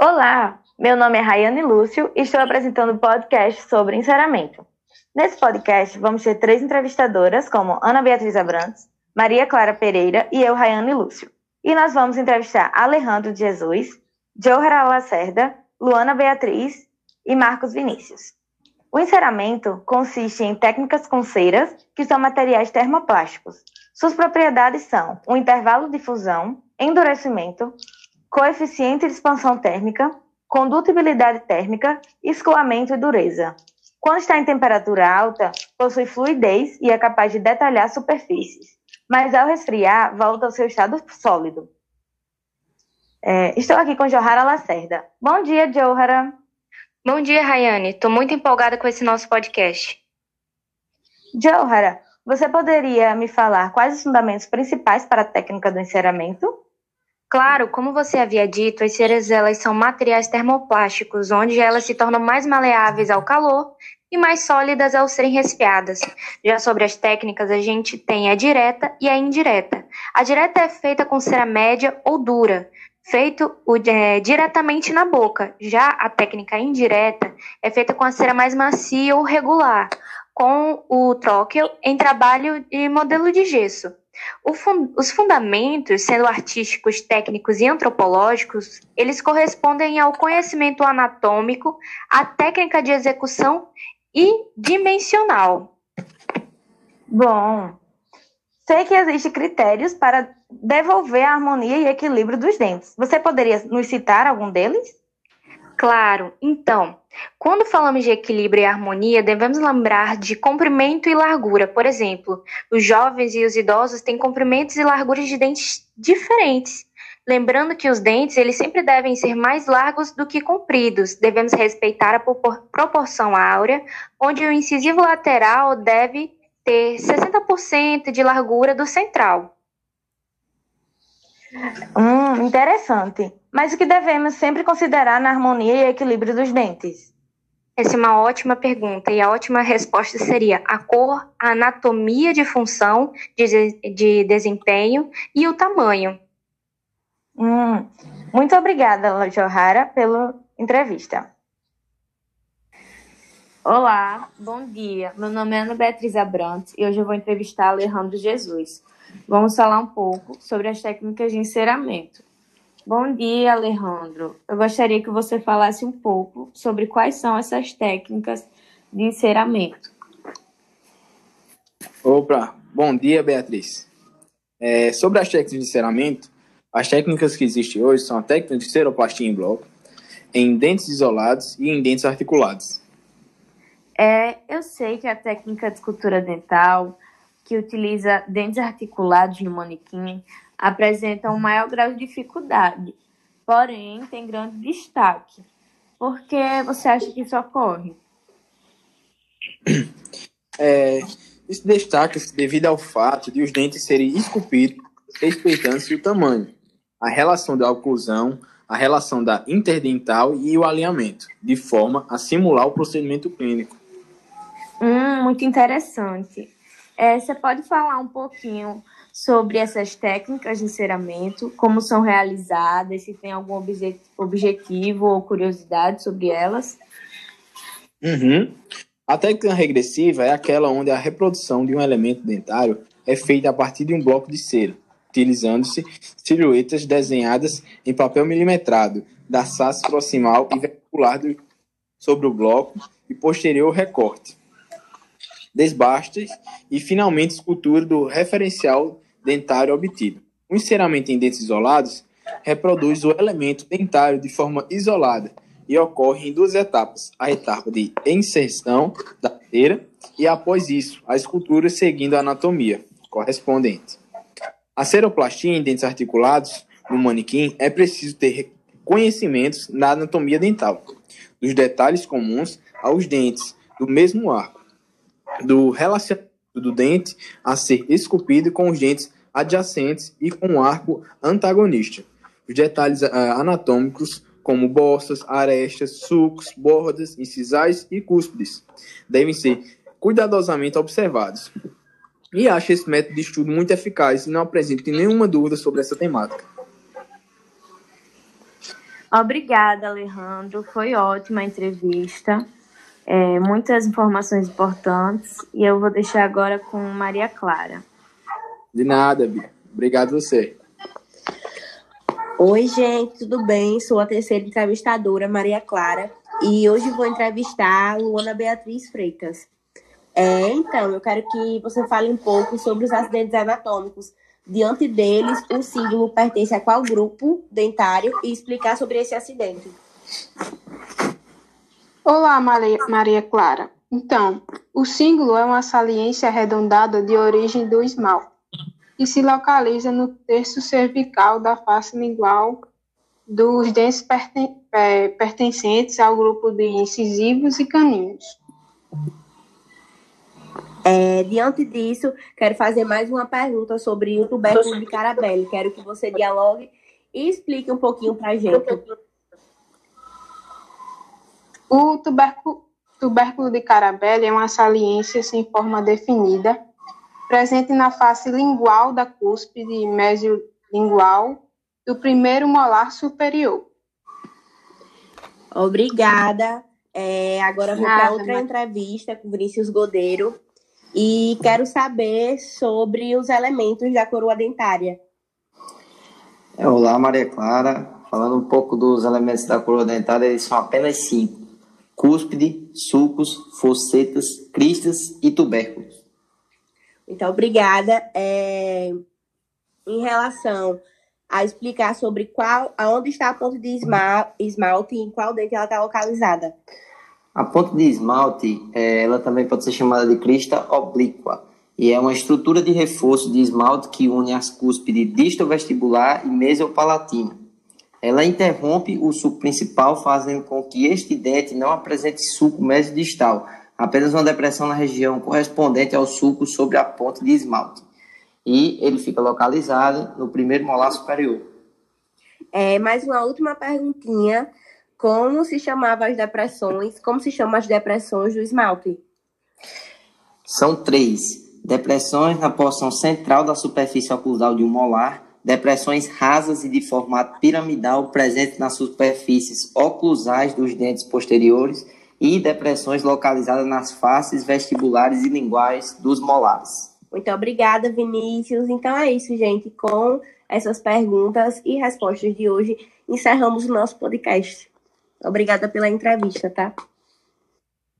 Olá, meu nome é Rayane Lúcio e estou apresentando o podcast sobre enceramento. Nesse podcast, vamos ter três entrevistadoras, como Ana Beatriz Abrantes, Maria Clara Pereira e eu, Rayane Lúcio. E nós vamos entrevistar Alejandro Jesus, Johara Lacerda, Luana Beatriz e Marcos Vinícius. O enceramento consiste em técnicas com ceras, que são materiais termoplásticos. Suas propriedades são o intervalo de fusão, endurecimento, coeficiente de expansão térmica, condutibilidade térmica, escoamento e dureza. Quando está em temperatura alta, possui fluidez e é capaz de detalhar superfícies, mas ao resfriar, volta ao seu estado sólido. É, estou aqui com Johara Lacerda. Bom dia, Johara. Bom dia, Rayane. Estou muito empolgada com esse nosso podcast. Johara, você poderia me falar quais os fundamentos principais para a técnica do enceramento? Claro, como você havia dito, as ceras elas são materiais termoplásticos, onde elas se tornam mais maleáveis ao calor e mais sólidas ao serem resfriadas. Já sobre as técnicas, a gente tem a direta e a indireta. A direta é feita com cera média ou dura, feito é, diretamente na boca. Já a técnica indireta é feita com a cera mais macia ou regular, com o tróquel em trabalho de modelo de gesso. Fun os fundamentos, sendo artísticos, técnicos e antropológicos, eles correspondem ao conhecimento anatômico, à técnica de execução e dimensional. Bom, sei que existem critérios para devolver a harmonia e equilíbrio dos dentes. Você poderia nos citar algum deles? Claro. Então, quando falamos de equilíbrio e harmonia, devemos lembrar de comprimento e largura. Por exemplo, os jovens e os idosos têm comprimentos e larguras de dentes diferentes. Lembrando que os dentes eles sempre devem ser mais largos do que compridos. Devemos respeitar a proporção áurea, onde o incisivo lateral deve ter 60% de largura do central. Hum, interessante. Mas o que devemos sempre considerar na harmonia e equilíbrio dos dentes? Essa é uma ótima pergunta e a ótima resposta seria a cor, a anatomia de função, de, de desempenho e o tamanho. Hum, muito obrigada, Johara, pela entrevista. Olá, bom dia. Meu nome é Ana Beatriz Abrantes e hoje eu vou entrevistar Alejandro Jesus. Vamos falar um pouco sobre as técnicas de enceramento. Bom dia, Alejandro. Eu gostaria que você falasse um pouco sobre quais são essas técnicas de enceramento. Opa, bom dia, Beatriz. É, sobre as técnicas de enceramento, as técnicas que existem hoje são a técnica de ceroplastia em bloco, em dentes isolados e em dentes articulados. É, eu sei que a técnica de escultura dental, que utiliza dentes articulados no manequim, apresentam um maior grau de dificuldade, porém tem grande destaque. Por que você acha que isso ocorre? É, isso destaca-se devido ao fato de os dentes serem esculpidos respeitando-se o tamanho, a relação da oclusão, a relação da interdental e o alinhamento, de forma a simular o procedimento clínico. Hum, muito interessante. É, você pode falar um pouquinho sobre essas técnicas de enceramento, como são realizadas, se tem algum objetivo ou curiosidade sobre elas? Uhum. A técnica regressiva é aquela onde a reprodução de um elemento dentário é feita a partir de um bloco de cera, utilizando-se silhuetas desenhadas em papel milimetrado da face proximal e verticular sobre o bloco e posterior recorte, desbastes e finalmente escultura do referencial dentário obtido. O enceramento em dentes isolados reproduz o elemento dentário de forma isolada e ocorre em duas etapas: a etapa de inserção da cera e, após isso, a escultura seguindo a anatomia correspondente. A ceroplastia em dentes articulados no manequim é preciso ter conhecimentos na anatomia dental, dos detalhes comuns aos dentes do mesmo arco, do relacionamento do dente a ser esculpido com os dentes adjacentes e com um arco antagonista. Os detalhes uh, anatômicos, como bossas, arestas, sulcos, bordas, incisais e cúspides, devem ser cuidadosamente observados. E acho esse método de estudo muito eficaz e não apresento nenhuma dúvida sobre essa temática. Obrigada, Alejandro. Foi ótima a entrevista. É, muitas informações importantes. E eu vou deixar agora com Maria Clara. De nada, Bia. Obrigado você. Oi, gente, tudo bem? Sou a terceira entrevistadora, Maria Clara, e hoje vou entrevistar a Luana Beatriz Freitas. É, então, eu quero que você fale um pouco sobre os acidentes anatômicos. Diante deles, o símbolo pertence a qual grupo dentário e explicar sobre esse acidente. Olá, Maria, Clara. Então, o símbolo é uma saliência arredondada de origem do esmalte e se localiza no terço cervical da face lingual dos dentes é, pertencentes ao grupo de incisivos e caninos. É, diante disso, quero fazer mais uma pergunta sobre o tubérculo de Carabelli. Quero que você dialogue e explique um pouquinho para a gente. O tubérculo, tubérculo de Carabelli é uma saliência sem forma definida presente na face lingual da cúspide mesiolingual do primeiro molar superior. Obrigada. É, agora vou para outra mas... entrevista com Vinícius Godeiro e quero saber sobre os elementos da coroa dentária. É, olá, Maria Clara. Falando um pouco dos elementos da coroa dentária, eles são apenas cinco: cúspide, sulcos, fossetas, cristas e tubérculos. Então, obrigada. É, em relação a explicar sobre qual, aonde está a ponte de esmalte e em qual dente ela está localizada. A ponte de esmalte, é, ela também pode ser chamada de crista oblíqua e é uma estrutura de reforço de esmalte que une as cúspides distovestibular e mesopalatina. Ela interrompe o suco principal, fazendo com que este dente não apresente suco mesodistal, apenas uma depressão na região correspondente ao sulco sobre a ponte de esmalte. E ele fica localizado no primeiro molar superior. É, mais uma última perguntinha. Como se chamavam as depressões? Como se chamam as depressões do esmalte? São três. Depressões na porção central da superfície oclusal de um molar, depressões rasas e de formato piramidal presentes nas superfícies oclusais dos dentes posteriores e depressões localizadas nas faces vestibulares e linguais dos molares. Muito obrigada, Vinícius. Então é isso, gente. Com essas perguntas e respostas de hoje, encerramos o nosso podcast. Obrigada pela entrevista, tá?